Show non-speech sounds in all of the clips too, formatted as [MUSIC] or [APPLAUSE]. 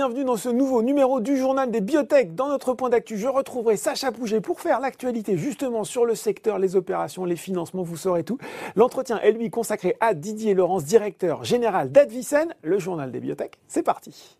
bienvenue dans ce nouveau numéro du journal des biotech. Dans notre point d'actu, je retrouverai Sacha Pouget pour faire l'actualité justement sur le secteur, les opérations, les financements, vous saurez tout. L'entretien est lui consacré à Didier Laurence, directeur général d'Advicen, le journal des biotech. C'est parti.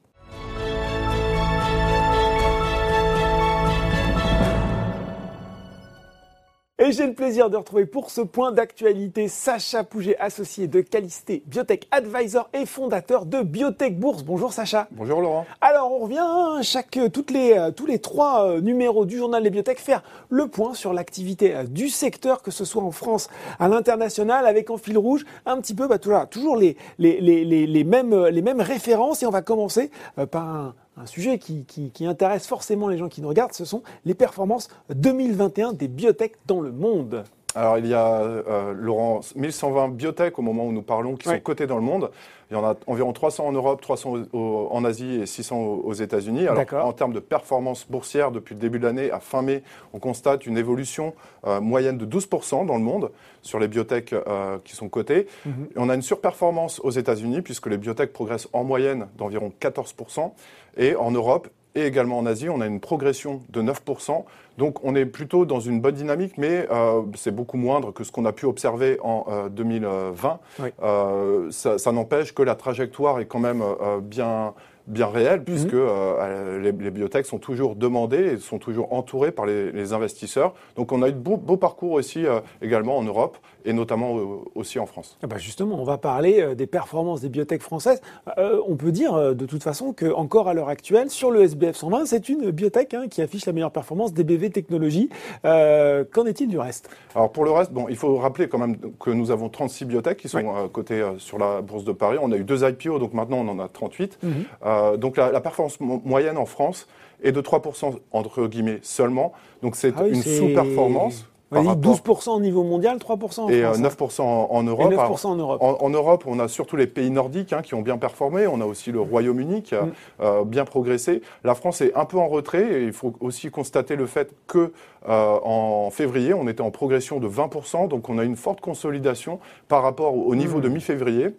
Et j'ai le plaisir de retrouver pour ce point d'actualité Sacha Pouget, associé de Calisté Biotech Advisor et fondateur de Biotech Bourse. Bonjour Sacha. Bonjour Laurent. Alors on revient hein, chaque, toutes les, euh, tous les trois euh, numéros du journal des biotech faire le point sur l'activité euh, du secteur, que ce soit en France, à l'international, avec en fil rouge un petit peu bah, toujours les, les, les, les, mêmes, les mêmes références. Et on va commencer par un, un sujet qui, intéresse forcément les gens qui nous regardent, ce sont les performances 2021 des biotech dans le monde. Alors il y a, euh, Laurent, 1120 biotech au moment où nous parlons qui sont cotées dans le monde. Il y en a environ 300 en Europe, 300 en Asie et 600 aux, États-Unis. Alors en termes de performance boursière, depuis le début de l'année à fin mai, on constate une évolution euh, moyenne de 12% dans le monde sur les biotech euh, qui sont cotées. Mhm. on a une surperformance aux États-Unis puisque les biotech progressent en moyenne d'environ 14%. Et en Europe et également en Asie, on a une progression de 9%. Donc on est plutôt dans une bonne dynamique, mais euh, c'est beaucoup moindre que ce qu'on a pu observer en 2020. Euh, ça, ça n'empêche que la trajectoire est quand même bien, bien réel, puisque mhm. euh, les, les, biotech sont toujours demandés et sont toujours entourés par les, investisseurs. Donc on a eu de beaux, parcours aussi euh, également en Europe et notamment euh, aussi en France. Ah bah justement, on va parler des performances des biotech françaises. on peut dire de toute façon qu'encore à l'heure actuelle, sur le SBF 120, c'est une biotech hein, qui affiche la meilleure performance des BV Technologies. Qu'en est-il du reste? Alors pour le reste, bon, il faut rappeler quand même que nous avons 36 biotech qui sont cotées sur la bourse de Paris. On a eu deux IPO, donc maintenant on en a 38. Euh, donc la, performance moyenne en France est de 3% entre guillemets seulement. Donc c'est ah une sous-performance. 12% au niveau mondial, 3% en et France. Et 9% en, Europe. Et 9% en Europe. En, Europe, on a surtout les pays nordiques hein, qui ont bien performé. On a aussi le Royaume-Uni qui a mm. euh, bien progressé. La France est un peu en retrait et il faut aussi constater le fait que euh, en février, on était en progression de 20%. Donc on a une forte consolidation par rapport au, niveau mm. de mi-février.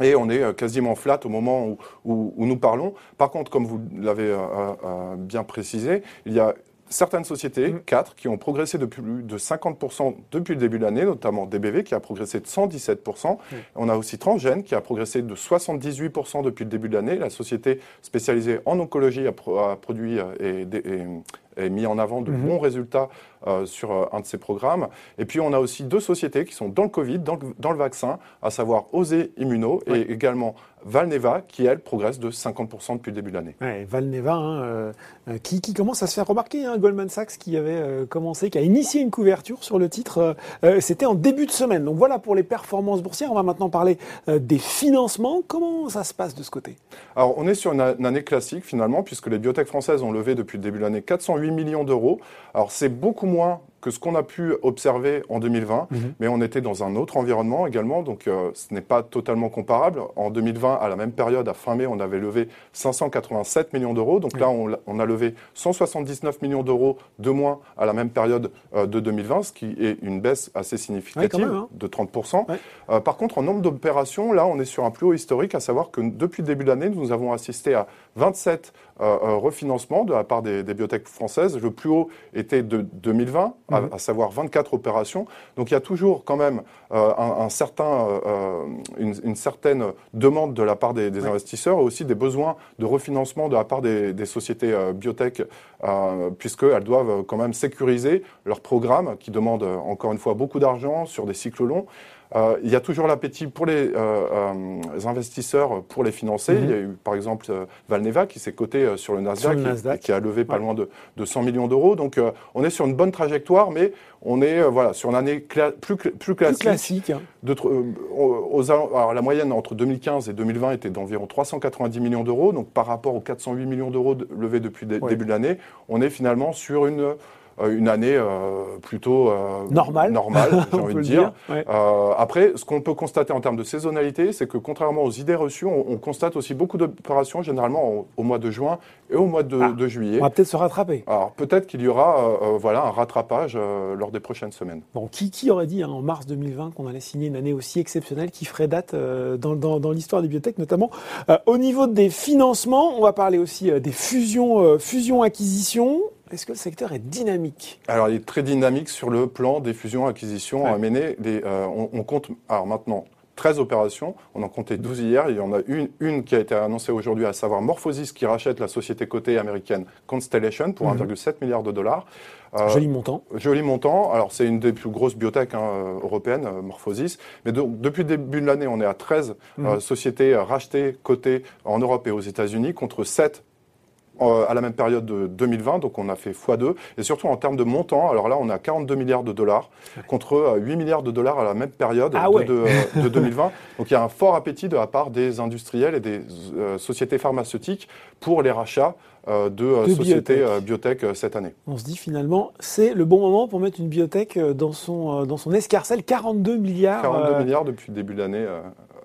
Et on est euh, quasiment flat au moment où, nous parlons. Par contre, comme vous l'avez euh, euh, bien précisé, il y a certaines sociétés, 4, mm. qui ont progressé de plus de 50% depuis le début de l'année, notamment DBV qui a progressé de 117%. Mm. On a aussi Transgène qui a progressé de 78% depuis le début de l'année. La société spécialisée en oncologie a, produit et, et mis en avant de mhm. bons résultats euh, sur euh, un de ces programmes. Et puis on a aussi deux sociétés qui sont dans le Covid, dans le, vaccin, à savoir Osé Immuno et également Valneva, qui elle progresse de 50% depuis le début de l'année. Ouais, Valneva, hein, euh, qui, commence à se faire remarquer, hein, Goldman Sachs qui avait commencé, qui a initié une couverture sur le titre, c'était en début de semaine. Donc voilà pour les performances boursières. On va maintenant parler des financements. Comment ça se passe de ce côté? Alors on est sur une, une année classique finalement, puisque les biotech françaises ont levé depuis le début de l'année 408 millions d'euros. Alors c'est beaucoup moins que ce qu'on a pu observer en 2020, mhm. mais on était dans un autre environnement également, donc euh, ce n'est pas totalement comparable. En 2020, à la même période, à fin mai, on avait levé 587 millions d'euros, donc là on, a levé 179 millions d'euros de moins à la même période euh, de 2020, ce qui est une baisse assez significative hein. de 30%. Euh, par contre, en nombre d'opérations, là on est sur un plus haut historique, à savoir que depuis le début de l'année, nous avons assisté à 27 refinancements de la part des, des biotech françaises. Le plus haut était de 2020 Mhm. à, savoir 24 opérations. Donc il y a toujours quand même euh, un, certain, euh, une, certaine demande de la part des, investisseurs et aussi des besoins de refinancement de la part des, sociétés euh, biotech, puisqu'elles doivent quand même sécuriser leurs programmes qui demandent encore une fois beaucoup d'argent sur des cycles longs. Euh, il y a toujours l'appétit pour les, euh, euh, investisseurs pour les financer. Mhm. Il y a eu par exemple Valneva qui s'est coté sur le Nasdaq, Qui, a levé pas loin de, 100 millions d'euros. Donc on est sur une bonne trajectoire, mais on est voilà sur une année plus, plus classique. Hein. alors, la moyenne entre 2015 et 2020 était d'environ 390 millions d'euros. Donc par rapport aux 408 millions d'euros levés depuis début de l'année, on est finalement sur une une année plutôt normale, normale [LAUGHS] j'ai envie de dire. après, ce qu'on peut constater en termes de saisonnalité, c'est que contrairement aux idées reçues, on, constate aussi beaucoup d'opérations généralement au, mois de juin et au mois de, ah, juillet. On va peut-être se rattraper. Alors peut-être qu'il y aura voilà, un rattrapage lors des prochaines semaines. Bon, qui, qui aurait dit hein, en mars 2020 qu'on allait signer une année aussi exceptionnelle qui ferait date dans, dans, l'histoire des biotech, notamment au niveau des financements On va parler aussi des fusions, fusions-acquisitions. Est-ce que le secteur est dynamique? Alors, il est très dynamique sur le plan des fusions-acquisitions à mener. Euh, on, compte, alors maintenant, 13 opérations. On en comptait 12 hier. Il y en a une, une qui a été annoncée aujourd'hui, à savoir Morphosis, qui rachète la société cotée américaine Constellation pour 1,7 mhm. milliard de dollars. Euh, joli montant. Joli montant. Alors, c'est une des plus grosses biotech hein, euh, européennes, Morphosis. Mais depuis le début de l'année, on est à 13 mhm. sociétés rachetées, cotées en Europe et aux États-Unis, contre 7 euh, à la même période de 2020, donc on a fait x2. Et surtout en termes de montant, alors là on a 42 milliards de dollars contre 8 euh, milliards de dollars à la même période ah de, 2020. Donc il y a un fort appétit de la part des industriels et des euh, sociétés pharmaceutiques pour les rachats de, sociétés biotech. cette année. On se dit finalement, c'est le bon moment pour mettre une biotech dans son, dans son escarcelle. 42 milliards. 42 milliards depuis le début de l'année.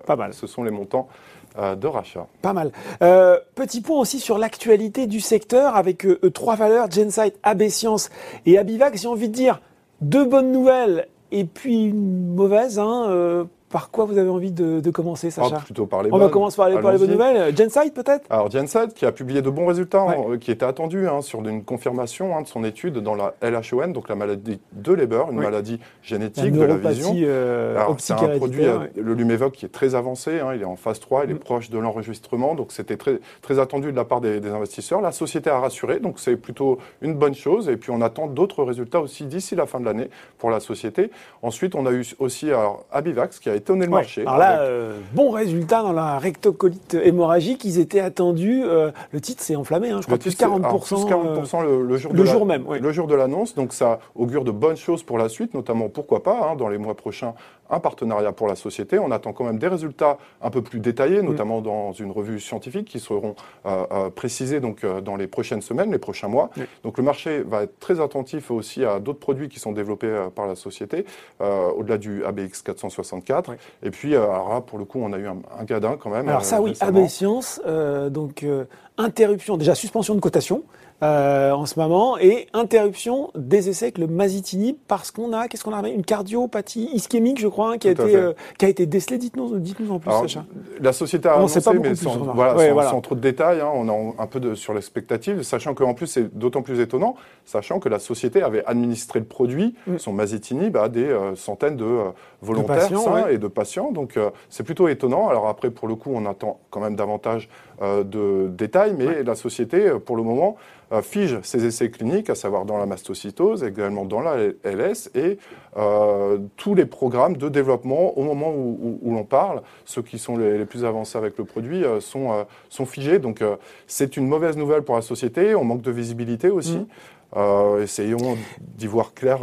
Pas mal. Ce sont les montants euh, de. Pas mal. Euh, petit point aussi sur l'actualité du secteur avec euh, trois valeurs, Gensight, AB Science et Abivac. J'ai envie de dire deux bonnes nouvelles et puis une mauvaise. Hein, par quoi vous avez envie de, commencer, Sacha ah, plutôt par les On va commencer par les, bonnes nouvelles. Gensight, peut-être Alors, Gensight, qui a publié de bons résultats, euh, qui était attendu hein, sur une confirmation hein, de son étude dans la LHON, donc la maladie de Leber, une maladie génétique de la vision. Euh, c'est un produit, euh, le Lumevoc, qui est très avancé. Hein, il est en phase 3, il est mm. proche de l'enregistrement. Donc, c'était très, très attendu de la part des, investisseurs. La société a rassuré, donc c'est plutôt une bonne chose. Et puis, on attend d'autres résultats aussi d'ici la fin de l'année pour la société. Ensuite, on a eu aussi alors, Abivax, qui a été le marché. Alors là, euh, bon résultat dans la rectocolite hémorragique. Ils étaient attendus. Euh, le titre s'est enflammé, hein, je crois, plus 40%. plus 40% le, jour, le jour même. Le jour de l'annonce. Donc ça augure de bonnes choses pour la suite, notamment, pourquoi pas, hein, dans les mois prochains, un partenariat pour la société. On attend quand même des résultats un peu plus détaillés, mm. notamment dans une revue scientifique qui seront euh, précisés donc, dans les prochaines semaines, les prochains mois. Donc le marché va être très attentif aussi à d'autres produits qui sont développés par la société, au-delà du ABX 464. Et puis, euh, alors là, pour le coup, on a eu un, un gadin quand même. Alors ça, oui, AB Science, euh, donc euh, interruption, déjà suspension de cotation. Euh, en ce moment et interruption des essais avec le masitinib parce qu'on a qu'est-ce qu'on a une cardiopathie ischémique je crois hein, qui a été euh, qui a été décelée. Dites-nous dites-nous en plus Sacha. La société a annoncé mais sans, voilà, sans, trop de détails hein, on a un peu de sur l'expectative sachant qu'en plus c'est d'autant plus étonnant sachant que la société avait administré le produit mm. son masitinib à des euh, centaines de volontaires et de patients. Donc c'est plutôt étonnant. Alors après pour le coup on attend quand même davantage de détails mais la société pour le moment euh, fige ses essais cliniques, à savoir dans la mastocytose, également dans la LS, et euh, tous les programmes de développement au moment où, l'on parle, ceux qui sont les, plus avancés avec le produit, euh, sont, sont figés. Donc c'est une mauvaise nouvelle pour la société, on manque de visibilité aussi. Mm. essayons d'y voir clair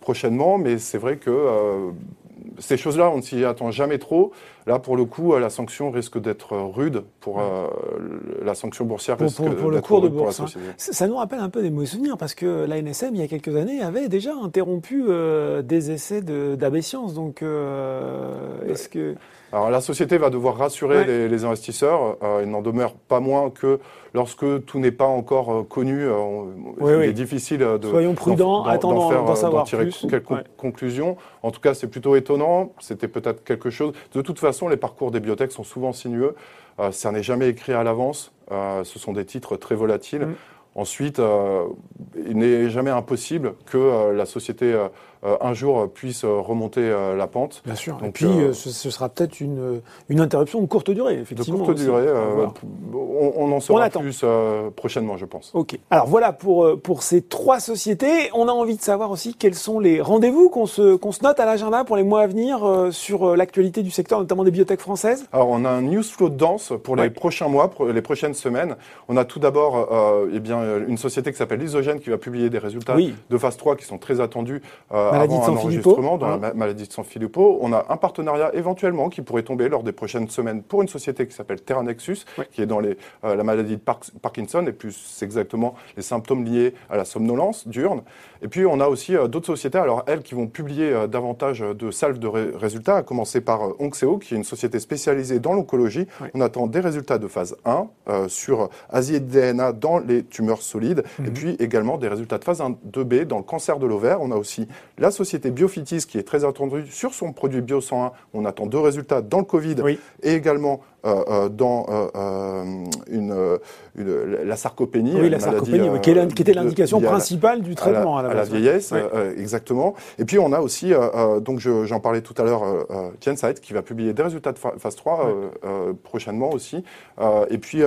prochainement, mais c'est vrai que ces choses-là, on ne s'y attend jamais trop. Là, pour le coup, la sanction risque d'être rude pour euh, la sanction boursière pour, pour, le cours de bourse. Hein. Ça nous rappelle un peu des mauvais souvenirs parce que la NSM, il y a quelques années, avait déjà interrompu euh, des essais d'abécience. Donc, euh, est-ce que alors la société va devoir rassurer les, investisseurs. Euh, il n'en demeure pas moins que lorsque tout n'est pas encore euh, connu, euh, il est difficile de soyons prudents, attendons d'en savoir tirer plus. quelques conclusions. En tout cas, c'est plutôt étonnant. C'était peut-être quelque chose. De toute façon, les parcours des biotech sont souvent sinueux. ça n'est jamais écrit à l'avance. ce sont des titres très volatiles. Mm. Ensuite, il n'est jamais impossible que la société un jour puisse remonter euh, la pente. Bien sûr. Et puis, euh, ce, sera peut-être une, une interruption de courte durée, effectivement. De courte durée. on, en saura plus prochainement, je pense. Ok. Alors voilà pour, pour ces trois sociétés. On a envie de savoir aussi quels sont les rendez-vous qu'on se, qu'on se note à l'agenda pour les mois à venir sur l'actualité du secteur, notamment des biotech françaises. Alors, on a un news flow de danse pour les prochains mois, pour les prochaines semaines. On a tout d'abord eh bien, une société qui s'appelle Isogène qui va publier des résultats de phase 3 qui sont très attendus euh, avant un enregistrement dans la maladie de San Filippo. On a un partenariat éventuellement qui pourrait tomber lors des prochaines semaines pour une société qui s'appelle Terranexus, qui est dans les, euh, la maladie de Parkinson et plus exactement les symptômes liés à la somnolence diurne. Et puis on a aussi euh, d'autres sociétés, alors elles qui vont publier euh, davantage de salves de résultats, à commencer par Onxeo, qui est une société spécialisée dans l'oncologie. On attend des résultats de phase 1 sur Asie DNA dans les tumeurs solides, et mhm. puis également des résultats de phase 1 2B dans le cancer de l'ovaire. On a aussi la société Biofitis qui est très attendue sur son produit Bio 101. On attend deux résultats dans le Covid et également euh, euh, dans euh, une, la sarcopénie. Oui, la sarcopénie, qui, était l'indication principale du traitement à la, à la, vieillesse, exactement. Et puis on a aussi, donc j'en parlais tout à l'heure, Gensight qui va publier des résultats de phase 3 prochainement aussi. et puis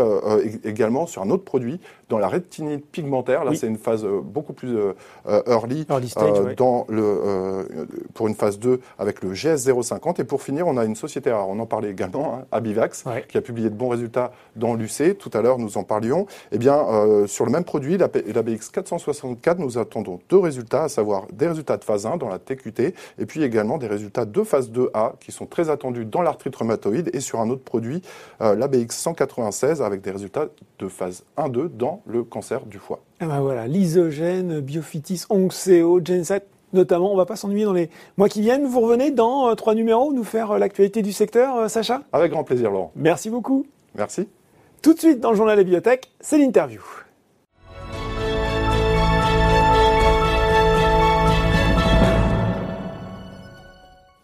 également sur un autre produit, dans la rétinite pigmentaire. Là, c'est une phase beaucoup plus early, stage, dans le, pour une phase 2 avec le GS050. Et pour finir, on a une société, alors on en parlait également, hein, Abivax, qui a publié de bons résultats dans l'UC. Tout à l'heure, nous en parlions. Eh bien, euh, sur le même produit, l'ABX 464, nous attendons deux résultats, à savoir des résultats de phase 1 dans la TQT, et puis également des résultats de phase 2A qui sont très attendus dans l'arthrite rhumatoïde et sur un autre produit, euh, l'ABX 196, avec des résultats de phase 1-2 dans le cancer du foie. Ah ben voilà, l'isogène, Biofitis, Onxeo, Genset, notamment. On va pas s'ennuyer dans les mois qui viennent. Vous revenez dans euh, trois numéros nous faire euh, l'actualité du secteur, euh, Sacha? Avec grand plaisir, Laurent. Merci beaucoup. Merci. Tout de suite dans le journal des bibliothèques, c'est l'interview.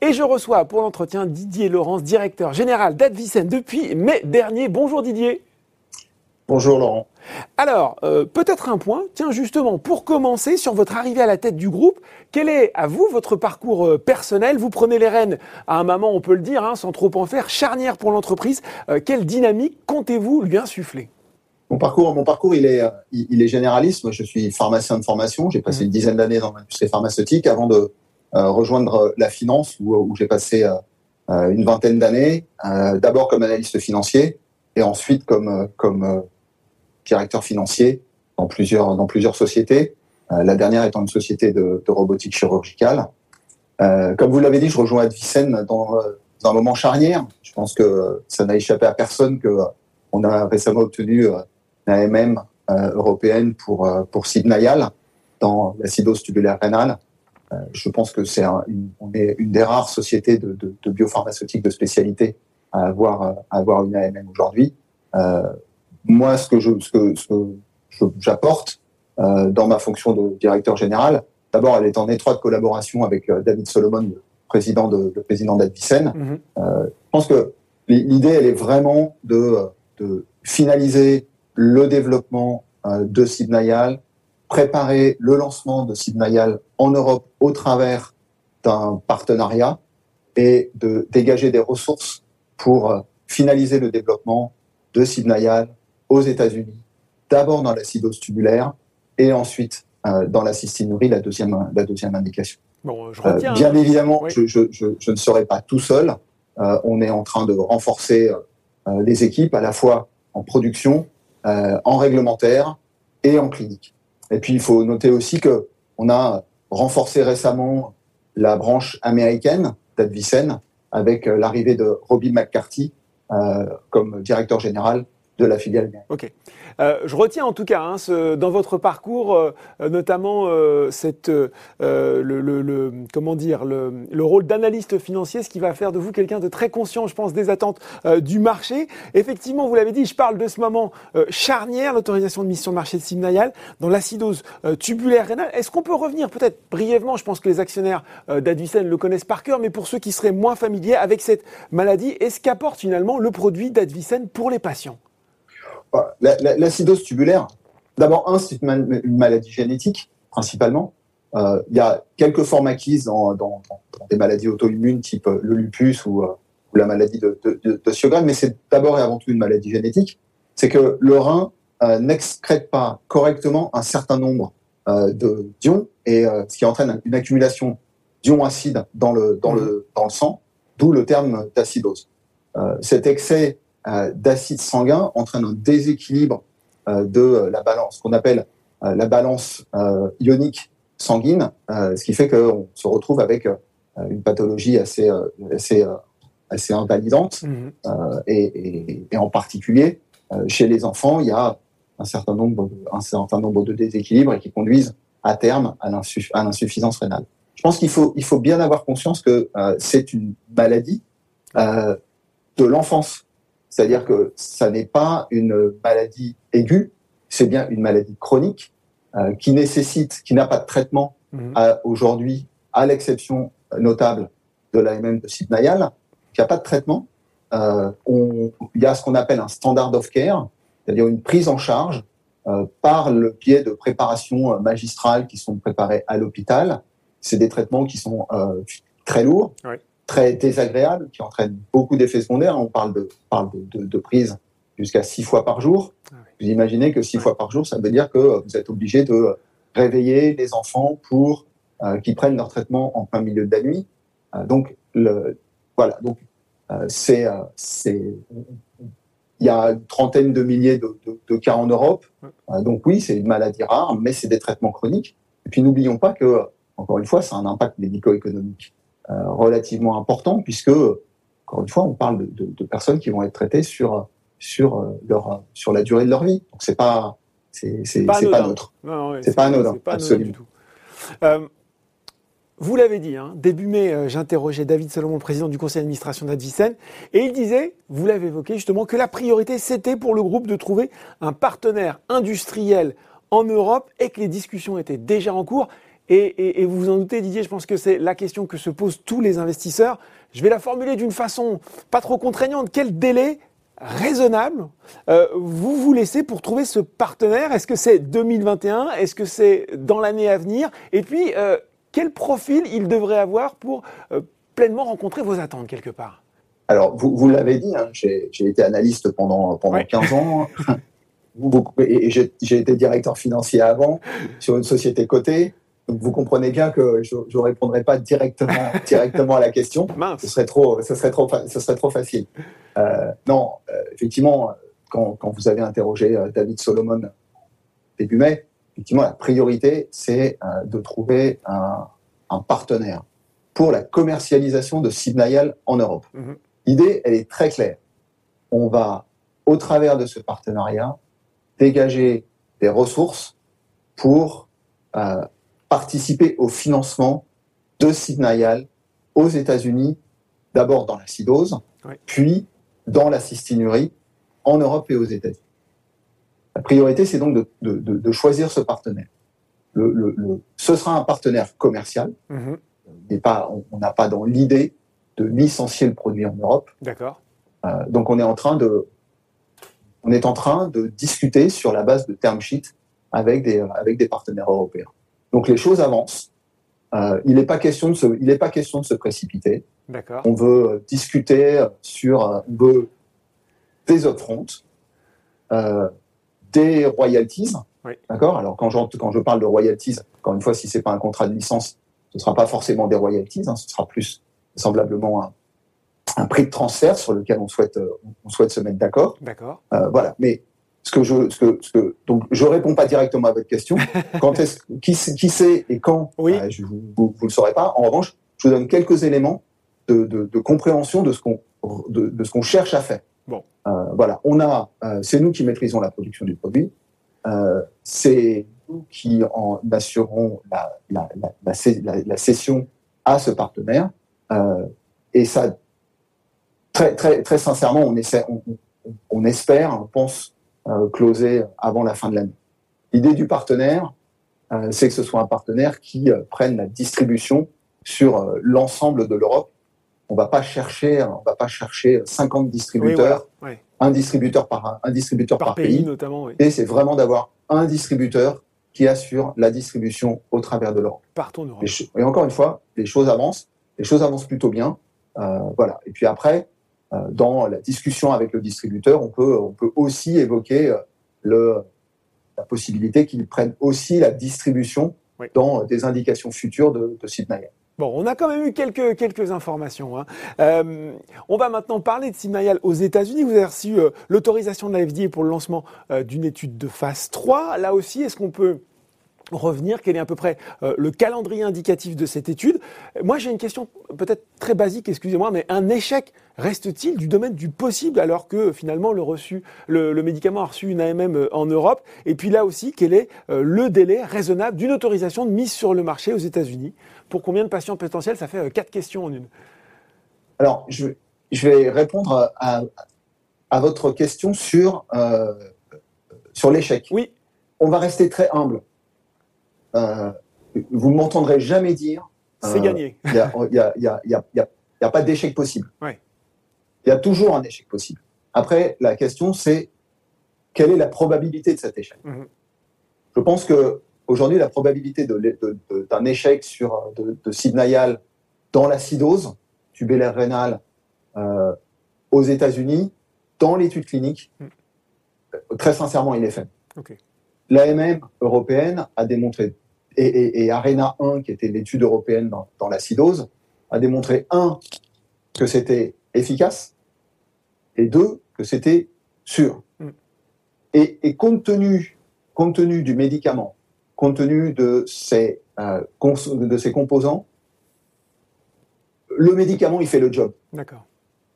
Et je reçois pour l'entretien Didier Laurence, directeur général d'Advicen depuis mai dernier. Bonjour Didier. Bonjour Laurent. Alors, euh, peut-être un point, tiens justement, pour commencer sur votre arrivée à la tête du groupe, quel est à vous votre parcours euh, personnel? Vous prenez les rênes à un moment, on peut le dire, hein, sans trop en faire, charnière pour l'entreprise. Euh, quelle dynamique comptez-vous lui insuffler? Mon parcours, mon parcours, il est, il est généraliste. Moi, je suis pharmacien de formation. J'ai passé mmh. une dizaine d'années dans l'industrie pharmaceutique avant de rejoindre la finance, où, où j'ai passé une vingtaine d'années. D'abord comme analyste financier et ensuite comme comme directeur financier dans plusieurs, dans plusieurs sociétés. Euh, la dernière étant une société de, robotique chirurgicale. Euh, comme vous l'avez dit, je rejoins Advicen dans, euh, un moment charnière. Je pense que ça n'a échappé à personne que on a récemment obtenu une AMM européenne pour pour Sidnayal dans l'acidose tubulaire rénale. je pense que c'est on est une des rares sociétés de, de, de biopharmaceutique de spécialité à avoir à avoir une AMM aujourd'hui. Euh, moi, ce que je, ce que, ce que j'apporte euh, dans ma fonction de directeur général, d'abord, elle est en étroite collaboration avec euh, David Solomon, le président de, le président d'Advicen. Mhm. euh, je pense que l'idée, elle est vraiment de, de finaliser le développement euh, de Sidnayal, préparer le lancement de Sidnayal en Europe au travers d'un partenariat et de dégager des ressources pour euh, finaliser le développement de Sidnayal aux États-Unis, d'abord dans l'acidose tubulaire et ensuite euh, dans la cystinurie, la deuxième, la deuxième indication. Bon, je retiens, euh, bien évidemment, je, je, je, je, ne serai pas tout seul. Euh, on est en train de renforcer les équipes à la fois en production, en réglementaire et en clinique. Et puis il faut noter aussi que on a renforcé récemment la branche américaine d'Advicen avec l'arrivée de Robbie McCarthy comme directeur général de la filiale. Ok. Euh, je retiens en tout cas hein, ce, dans votre parcours, euh, notamment euh, cette, le, le, le, comment dire, le, le rôle d'analyste financier, ce qui va faire de vous quelqu'un de très conscient, je pense, des attentes du marché. Effectivement, vous l'avez dit, je parle de ce moment charnière, l'autorisation de mission de marché de Simnayal dans l'acidose tubulaire rénale. Est-ce qu'on peut revenir peut-être brièvement, je pense que les actionnaires d'Advicen le connaissent par cœur, mais pour ceux qui seraient moins familiers avec cette maladie, est-ce qu'apporte finalement le produit d'Advicen pour les patients? L'acidose tubulaire, d'abord, un, c'est une, maladie génétique, principalement. Euh, il y a quelques formes acquises dans, dans, dans des maladies auto-immunes, type euh, le lupus ou, euh, ou la maladie de, de, de, de Sjogren, mais c'est d'abord et avant tout une maladie génétique. C'est que le rein euh, n'excrète pas correctement un certain nombre de d'ions, et ce qui entraîne une accumulation d'ions acides dans le, dans, le, dans le sang, d'où le terme d'acidose. cet excès d'acide sanguin entraîne un déséquilibre de la balance, qu'on appelle la balance ionique sanguine, ce qui fait qu'on se retrouve avec une pathologie assez, assez, assez invalidante. Mmh. Et, et, en particulier, chez les enfants, il y a un certain nombre, un certain nombre de déséquilibres qui conduisent à terme à l'insuffisance rénale. Je pense qu'il faut, il faut bien avoir conscience que euh, c'est une maladie euh, de l'enfance. C'est-à-dire que ça n'est pas une maladie aiguë, c'est bien une maladie chronique euh, qui nécessite, qui n'a pas de traitement mmh. aujourd'hui, à l'exception notable de l'AMM de Sidnayal, qui n'a pas de traitement. On, il y a ce qu'on appelle un standard of care, c'est-à-dire une prise en charge euh, par le biais de préparations euh, magistrales qui sont préparées à l'hôpital. C'est des traitements qui sont euh, très lourds, très désagréables, qui entraînent beaucoup d'effets secondaires. On parle de, parle de, de, prise jusqu'à six fois par jour. Ah vous imaginez que six fois par jour, ça veut dire que vous êtes obligé de réveiller les enfants pour euh, qu'ils prennent leur traitement en plein milieu de la nuit. Euh, donc, le, voilà. Donc, euh, c'est, c'est, il y a une trentaine de milliers de, cas en Europe. Donc oui, c'est une maladie rare, mais c'est des traitements chroniques. Et puis n'oublions pas que, encore une fois, ça a un impact médico-économique relativement important, puisque, encore une fois, on parle de, personnes qui vont être traitées sur, sur, euh, leur, sur la durée de leur vie. Donc c'est pas, c'est, c'est, pas, neutre. c'est pas anodin, absolument. Du tout. Vous l'avez dit, hein, début mai, euh, j'interrogeais David Salomon, le président du conseil d'administration d'Advicen, et il disait, vous l'avez évoqué justement, que la priorité c'était pour le groupe de trouver un partenaire industriel en Europe et que les discussions étaient déjà en cours. Et, vous vous en doutez, Didier, je pense que c'est la question que se posent tous les investisseurs. Je vais la formuler d'une façon pas trop contraignante. Quel délai raisonnable euh, vous vous laissez pour trouver ce partenaire? Est-ce que c'est 2021 Est-ce que c'est dans l'année à venir? Et puis, euh, quel profil il devrait avoir pour euh, pleinement rencontrer vos attentes quelque part? Alors, vous, vous l'avez dit, hein, j'ai été analyste pendant, pendant 15 ans. [LAUGHS] et j'ai été directeur financier avant sur une société cotée. Donc vous comprenez bien que je ne répondrai pas directement, [LAUGHS] directement à la question. Ce serait trop, ce serait trop, ce serait trop facile. Euh, non, euh, effectivement, quand, quand, vous avez interrogé David Solomon début mai, effectivement, la priorité, c'est euh, de trouver un, partenaire pour la commercialisation de Sidnayal en Europe. Mhm. L'idée, elle est très claire. On va, au travers de ce partenariat, dégager des ressources pour euh, participer au financement de Sidnayal aux États-Unis, d'abord dans la cidose, puis dans la cystinurie en Europe et aux États-Unis. La priorité, c'est donc de, choisir ce partenaire. Le, ce sera un partenaire commercial. Mhm. pas, on n'a pas dans l'idée de licencier le produit en Europe. D'accord. Euh, donc on est en train de, on est en train de discuter sur la base de term sheet avec des avec des partenaires européens. Donc les choses avancent. Euh, il n'est pas question de se, il n'est pas question de se précipiter. D'accord. On veut discuter sur, on veut des upfronts. Euh, des royalties. D'accord? Alors, quand, quand je parle de royalties, encore une fois, si c'est pas un contrat de licence, ce ne sera pas forcément des royalties, hein, ce sera plus semblablement un, un, prix de transfert sur lequel on souhaite, euh, on souhaite se mettre d'accord. D'accord. Euh, voilà. Mais ce que je, ce que, ce que, donc, je réponds pas directement à votre question. [LAUGHS] quand est-ce, qui, qui sait et quand oui. Euh, je, vous, vous, le saurez pas. En revanche, je vous donne quelques éléments de, de, de compréhension de ce qu'on, de, de ce qu'on cherche à faire. Bon. Euh, voilà, on a, euh, c'est nous qui maîtrisons la production du produit. Euh, c'est nous qui en assurons la, la, la, la, cession à ce partenaire. et ça, très, très, très sincèrement, on, essaie, on, on espère, on pense closer avant la fin de l'année. L'idée du partenaire, c'est que ce soit un partenaire qui prenne la distribution sur l'ensemble de l'Europe on va pas chercher, on va pas chercher 50 distributeurs, un distributeur par un distributeur par, pays, notamment. Et c'est vraiment d'avoir un distributeur qui assure la distribution au travers de l'Europe. Partout en Et, encore une fois, les choses avancent, les choses avancent plutôt bien, euh, voilà. Et puis après, euh, dans la discussion avec le distributeur, on peut, on peut aussi évoquer euh, le, la possibilité qu'il prenne aussi la distribution dans des indications futures de, de Bon, on a quand même eu quelques, quelques informations. Hein. Euh, on va maintenant parler de Simnayal aux États-Unis. Vous avez reçu euh, l'autorisation de la FDA pour le lancement euh, d'une étude de phase 3. Là aussi, est-ce qu'on peut revenir Quel est à peu près euh, le calendrier indicatif de cette étude Moi, j'ai une question peut-être très basique, excusez-moi, mais un échec reste-t-il du domaine du possible alors que finalement le, reçu, le, médicament a reçu une AMM euh, en Europe? Et puis là aussi, quel est euh, le délai raisonnable d'une autorisation de mise sur le marché aux États-Unis? Pour combien de patients potentiels? Ça fait quatre questions en une. Alors, je, vais répondre à, votre question sur, sur l'échec. Oui. On va rester très humble vous ne m'entendrez jamais dire. C'est euh, gagné. Il n'y a, y a, y a, pas d'échec possible. Il y a toujours un échec possible. Après, la question, c'est quelle est la probabilité de cet échec? Mhm. Je pense que aujourd'hui, la probabilité d'un échec sur de, de dans l'acidose tubulaire rénale euh, aux États-Unis, dans l'étude clinique, mhm. très sincèrement, il est faible. L'AMM européenne a démontré et, Arena 1, qui était l'étude européenne dans, dans l'acidose, a démontré, un, que c'était efficace, et deux, que c'était sûr. Mm. Et, compte, tenu, compte tenu du médicament, compte tenu de ses, euh, de ses composants, le médicament, il fait le job. D'accord.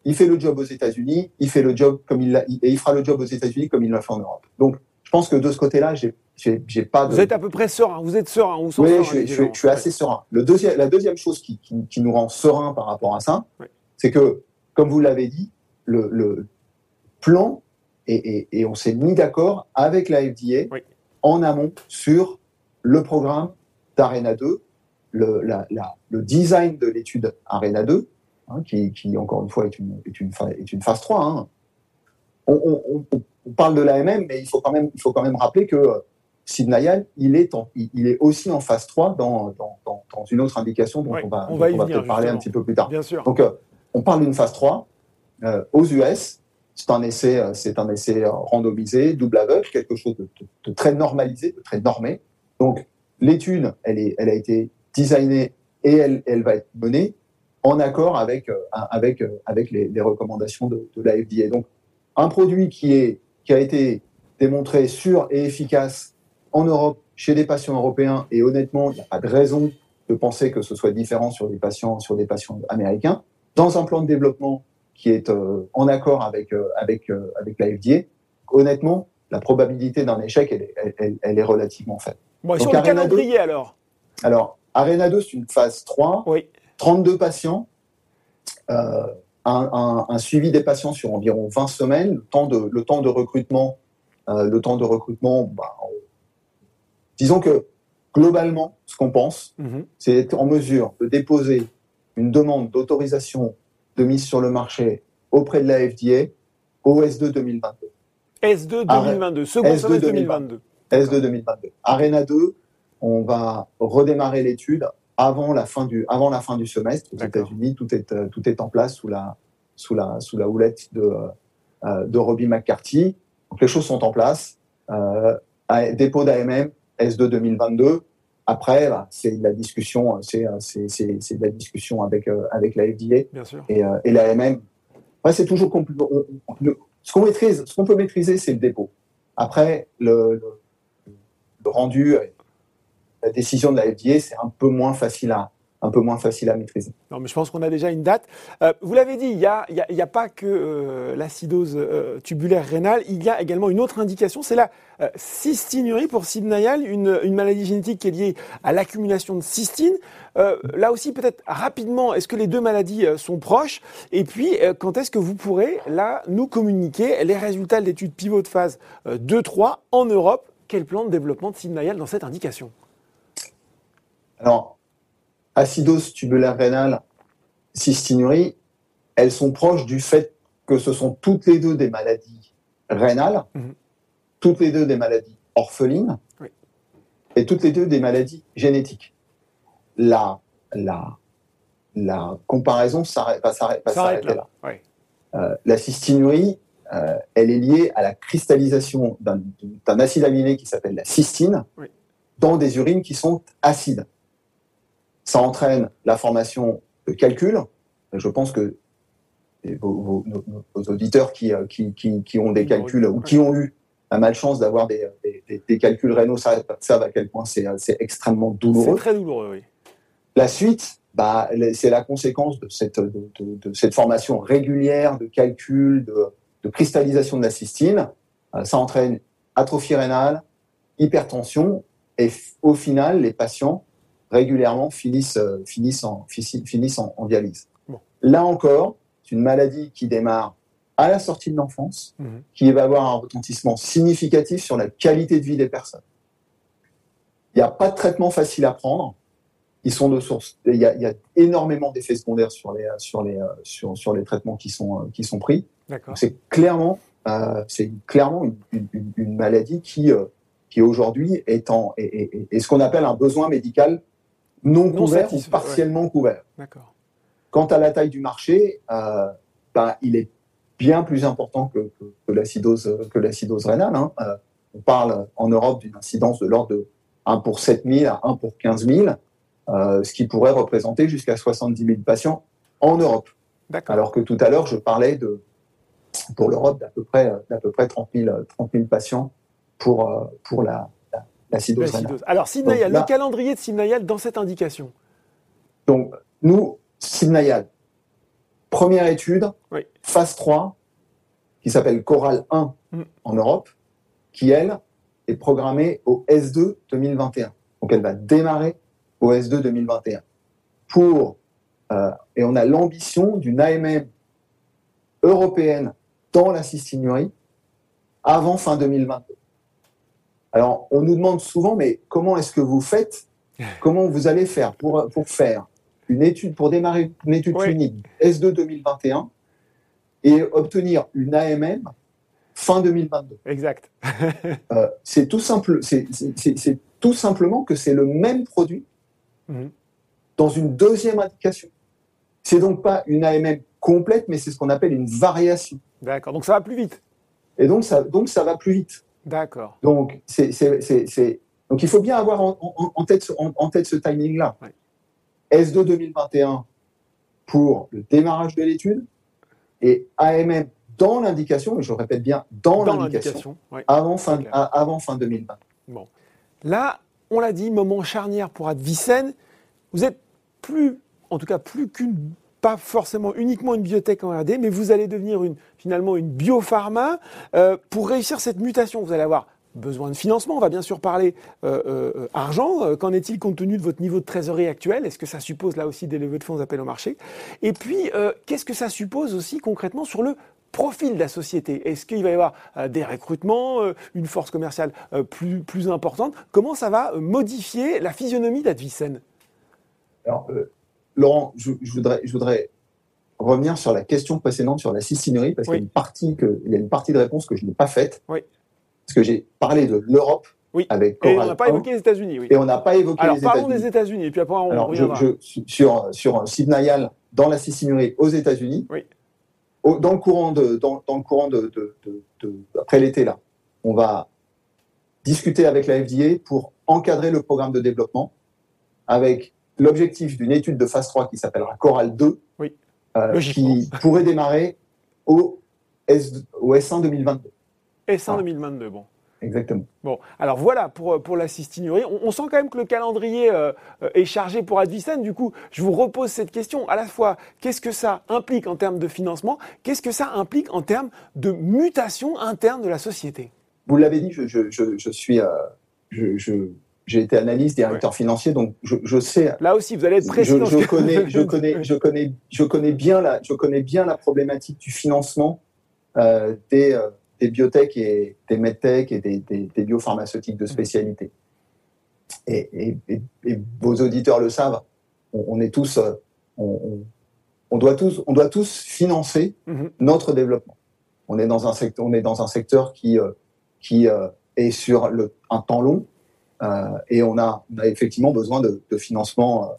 Il fait le job aux États-Unis, il fait le job comme il l'a, et il fera le job aux États-Unis comme il l'a fait en Europe. Donc, je pense que de ce côté-là, j'ai j'ai pas Vous êtes à peu près serein. Vous êtes serein. oui, je, je, suis assez serein. Le deuxième, la deuxième chose qui, qui, nous rend serein par rapport à ça, c'est que, comme vous l'avez dit, le, le plan et, et, et on s'est mis d'accord avec la FDA en amont sur le programme d'Arena 2, le, la, la, le design de l'étude Arena 2, hein, qui, qui, encore une fois est une, est une, est une phase 3. Hein. On, on, on, on, parle de l'AMM, mais il faut quand même, il faut quand même rappeler que Sidnayan, il est, il est aussi en phase 3 dans, dans, dans, une autre indication dont on va, on va, peut-être parler un petit peu plus tard. Bien sûr. Donc, euh, on parle d'une phase 3 euh, aux US. C'est un essai, euh, c'est un essai randomisé, double aveugle, quelque chose de, très normalisé, de très normé. Donc, l'étude, elle, est, elle a été designée et elle, elle va être menée en accord avec, avec, avec les, les recommandations de, de la FDA. Donc, un produit qui, est, qui a été démontré sûr et efficace en Europe, chez des patients européens, et honnêtement, il n'y a pas de raison de penser que ce soit différent sur des patients, sur des patients américains, dans un plan de développement qui est euh, en accord avec, euh, avec, euh, avec la FDA, honnêtement, la probabilité d'un échec, elle, elle, est relativement faible. Bon, sur le calendrier alors? Alors, Arena 2, c'est une phase 3, oui. 32 patients, un, un, suivi des patients sur environ 20 semaines, le temps de, le temps de recrutement, le temps de recrutement, bah, Disons que globalement, ce qu'on pense, mhm. c'est être en mesure de déposer une demande d'autorisation de mise sur le marché auprès de la FDA au S2 2022. S2 2022, second S2 2022. S2 2022. Arena 2, on va redémarrer l'étude avant la fin du avant la fin du semestre aux États-Unis. Tout est euh, tout est en place sous la sous la sous la houlette de euh, de Robbie McCarthy. Donc les choses sont en place. Euh, dépôt d'AMM S2 2022. Après, bah, c'est la discussion, c'est de la discussion avec euh, avec la FDA Bien sûr. et, euh, et l'AMM. Après, c'est toujours ce qu'on maîtrise, ce qu'on peut maîtriser, c'est le dépôt. Après, le, le rendu, la décision de la FDA, c'est un peu moins facile à, un peu moins facile à maîtriser. Non, mais je pense qu'on a déjà une date. Euh, vous l'avez dit, il n'y a, a, pas que euh, l'acidose euh, tubulaire rénale, il y a également une autre indication, c'est la cystinurie pour Sidnayal, une, une, maladie génétique qui est liée à l'accumulation de cystine. là aussi, peut-être rapidement, est-ce que les deux maladies sont proches? Et puis, quand est-ce que vous pourrez, là, nous communiquer les résultats de l'étude pivot de phase 2-3 en Europe? Quel plan de développement de Sidnayal dans cette indication? Alors, acidose tubulaire rénale, cystinurie, elles sont proches du fait que ce sont toutes les deux des maladies rénales, mhm. toutes les deux des maladies orphelines, et toutes les deux des maladies génétiques. La, la, la comparaison va s'arrêter là. Euh, la cystinurie, euh, elle est liée à la cristallisation d'un acide aminé qui s'appelle la cystine dans des urines qui sont acides Ça entraîne la formation de calcul. Je pense que vos, auditeurs qui, qui, qui, ont des calculs ou qui ont eu la malchance d'avoir des, des, calculs rénaux savent, à quel point c'est extrêmement douloureux. C'est très douloureux, oui. La suite, bah, c'est la conséquence de cette, de, de, cette formation régulière de calcul, de, de cristallisation de la cystine. Euh, ça entraîne atrophie rénale, hypertension, et au final, les patients régulièrement finissent, euh, finissent, en, finissent en, dialyse. Là encore, c'est une maladie qui démarre à la sortie de l'enfance, mhm. qui va avoir un retentissement significatif sur la qualité de vie des personnes. Il n'y a pas de traitement facile à prendre. Ils sont de source. Il y a, énormément d'effets secondaires sur les, sur, les, sur, sur les traitements qui sont, qui sont pris. C'est clairement, euh, c'est clairement une, une, une, maladie qui, euh, qui aujourd'hui est, en, est, est, ce qu'on appelle un besoin médical non, couvert ou partiellement couvert. Quant à la taille du marché, euh, ben, il est bien plus important que, que, l'acidose que l'acidose rénale. Hein. Euh, on parle en Europe d'une incidence de l'ordre de 1 pour 7 000 à 1 pour 15 000, euh, ce qui pourrait représenter jusqu'à 70 000 patients en Europe. Alors que tout à l'heure, je parlais de, pour l'Europe d'à peu près, d'à peu près 30 000, 30 000 patients pour, euh, pour la, l'acidose rénale. Alors, Simnayal, le calendrier de Simnayal dans cette indication Donc, nous, Simnayal, première étude, phase 3, qui s'appelle Coral 1 mm. en Europe, qui, elle, est programmée au S2 2021. Donc, elle va démarrer au S2 2021. Pour, euh, et on a l'ambition d'une AMM européenne dans la cystinurie avant fin 2022. Alors, on nous demande souvent, mais comment est-ce que vous faites [LAUGHS] Comment vous allez faire pour, pour faire une étude, pour démarrer une étude clinique S2 2021 et obtenir une AMM fin 2022 Exact. [LAUGHS] euh, c'est tout, simple, c'est, tout simplement que c'est le même produit mhm. dans une deuxième indication. C'est donc pas une AMM complète, mais c'est ce qu'on appelle une variation. D'accord, donc ça va plus vite. Et donc ça, donc ça va plus vite. D'accord. Donc, c'est, donc il faut bien avoir en, tête, en, tête ce timing-là. S2 2021 pour le démarrage de l'étude et AMM dans l'indication, et je répète bien, dans, l'indication, avant, fin, avant fin 2020. Bon. Là, on l'a dit, moment charnière pour Advicen. Vous êtes plus, en tout cas plus qu'une pas forcément uniquement une biotech en RD, mais vous allez devenir une, finalement une biopharma. Euh, pour réussir cette mutation, vous allez avoir besoin de financement. On va bien sûr parler euh, euh, argent. Qu'en est-il compte tenu de votre niveau de trésorerie actuel? Est-ce que ça suppose là aussi des levées de fonds appel au marché? Et puis, qu'est-ce que ça suppose aussi concrètement sur le profil de la société? Est-ce qu'il va y avoir des recrutements, une force commerciale plus, importante? Comment ça va modifier la physionomie d'Advicen Alors, Laurent, je, voudrais, je voudrais revenir sur la question précédente sur la cystinurie, parce qu'il y a une partie que, il y a une partie de réponse que je n'ai pas faite. Oui. Parce que j'ai parlé de l'Europe oui. avec Coral Et on n'a pas évoqué les États-unis. Oui. Et on n'a pas évoqué Alors, les États-Unis. parlons des États-unis, et puis après on Alors, reviendra. Je, sur sur Sidnayal dans la cystinurie aux États-Unis. Oui. dans le courant de dans, dans le courant de, de, de, de après l'été là, on va discuter avec la FDA pour encadrer le programme de développement avec l'objectif d'une étude de phase 3 qui s'appellera Coral 2, oui. euh, qui pourrait démarrer au, S, au S1 2022. S1 2022, bon. Exactement. Bon, alors voilà pour, pour la cystinurie. On, sent quand même que le calendrier euh, est chargé pour Advicen. Du coup, je vous repose cette question. À la fois, qu'est-ce que ça implique en termes de financement? Qu'est-ce que ça implique en termes de mutation interne de la société? Vous l'avez dit, je, je, je, je suis, euh, je, j'ai été analyste, directeur financier, donc je, je, sais. Là aussi, vous allez être précis. Je, je connais, je connais, je connais, je connais bien la, je connais bien la problématique du financement euh, des, euh, des biotech et des medtech et des, des, des biopharmaceutiques de mmh. spécialité. Et, et, et, vos auditeurs le savent. On, on est tous, euh, on, on, doit tous, on doit tous financer mmh. notre développement. On est dans un secteur, on est dans un secteur qui, euh, qui est sur le, un temps long et on a, on a, effectivement besoin de, de financement euh,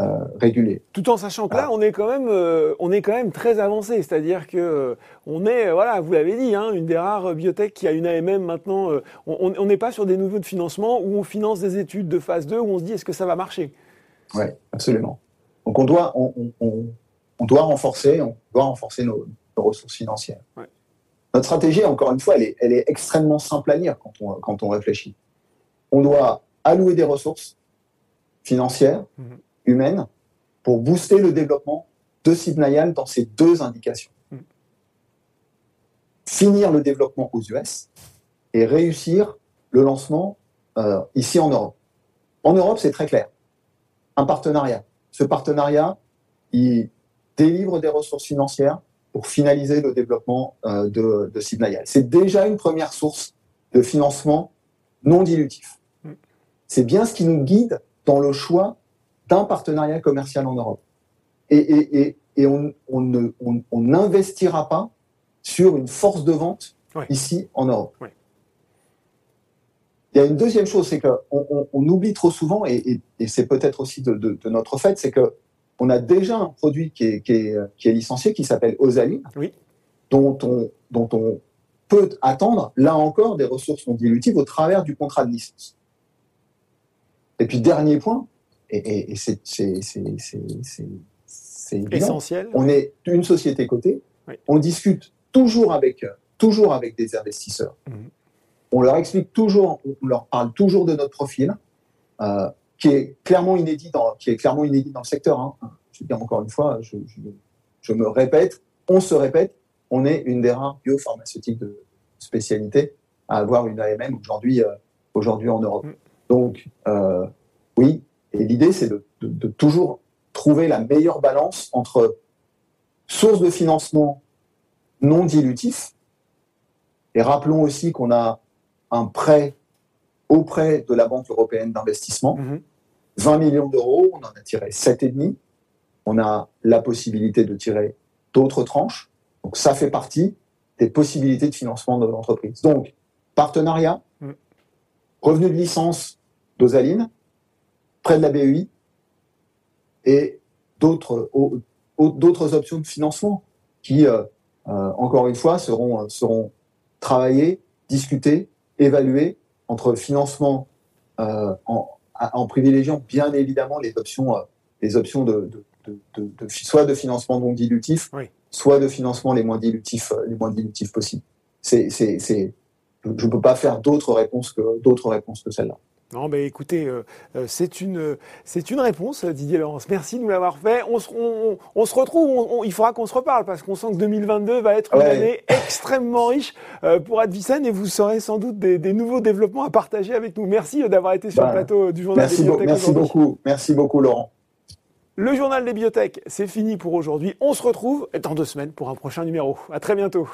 euh, régulier. Tout en sachant que là, on est quand même, on est quand même très avancé, c'est-à-dire que on est, voilà, vous l'avez dit, hein, une des rares biotech qui a une AMM maintenant. on n'est pas sur des niveaux de financement où on finance des études de phase 2 où on se dit est-ce que ça va marcher? Oui, absolument. Donc on doit, on, on, on, doit renforcer, on doit renforcer nos, nos ressources financières. Ouais. Notre stratégie, encore une fois, elle est, elle est extrêmement simple à lire quand on, quand on réfléchit. On doit allouer des ressources financières, Mhm. humaines, pour booster le développement de Sidnayal dans ces deux indications. Mhm. Finir le développement aux US et réussir le lancement euh, ici en Europe. En Europe, c'est très clair. Un partenariat. Ce partenariat, il délivre des ressources financières pour finaliser le développement euh, de, de. C'est déjà une première source de financement non dilutif. C'est bien ce qui nous guide dans le choix d'un partenariat commercial en Europe. Et, et, et, et on n'investira pas sur une force de vente ici en Europe. Il y a une deuxième chose, c'est qu'on on, on oublie trop souvent, et, et- et c'est peut-être aussi de, de- de notre fait, c'est que on a déjà un produit qui est, qui est, qui est licencié, qui s'appelle Osaline, Oui. dont, on, dont on peut attendre, là encore, des ressources non dilutives au travers du contrat de licence. Et puis, dernier point, et, et- et c'est Essentiel. on est une société cotée, Oui. on discute toujours avec, toujours avec des investisseurs. Mhm. On leur explique toujours, on leur parle toujours de notre profil, euh, qui est clairement inédit dans, qui est clairement inédit dans le secteur. hein. Je veux dire encore une fois, je, je- je me répète, on se répète, on est une des rares biopharmaceutiques de spécialité à avoir une AMM aujourd'hui, euh, aujourd'hui en Europe. Mhm. Donc, euh, oui, et l'idée, c'est de, de- de toujours trouver la meilleure balance entre sources de financement non dilutif, et rappelons aussi qu'on a un prêt auprès de la Banque européenne d'investissement, Mhm. 20 millions d'euros, on en a tiré 7,5. On a la possibilité de tirer d'autres tranches. Donc ça fait partie des possibilités de financement de l'entreprise. Donc, partenariat. Revenu de licence d'Osaline, prêt de la BEI et d'autres au- au- d'autres options de financement qui, euh, euh, encore une fois, seront, euh, seront travaillées, discutées, évaluées entre financement euh, en, en privilégiant bien évidemment les options, les options de, de, de, de- de- soit de financement non dilutif, Oui. soit de financement les moins dilutifs, les moins dilutifs possibles. C'est, je ne peux pas faire d'autres réponses que d'autres réponses que celle-là. Non, ben écoutez, euh, euh, c'est une, euh, c'est une réponse, Didier Laurence. Merci de nous l'avoir fait. On se, on, on- on se retrouve, on- il faudra qu'on se reparle parce qu'on sent que 2022 va être une Ouais. année [LAUGHS] extrêmement riche euh, pour Advicen et vous saurez sans doute des, des nouveaux développements à partager avec nous. Merci d'avoir été sur Bah, le plateau du journal Merci, des biotech merci beaucoup, merci beaucoup Laurent. Le journal des biotech, c'est fini pour aujourd'hui. On se retrouve dans deux semaines pour un prochain numéro. À très bientôt.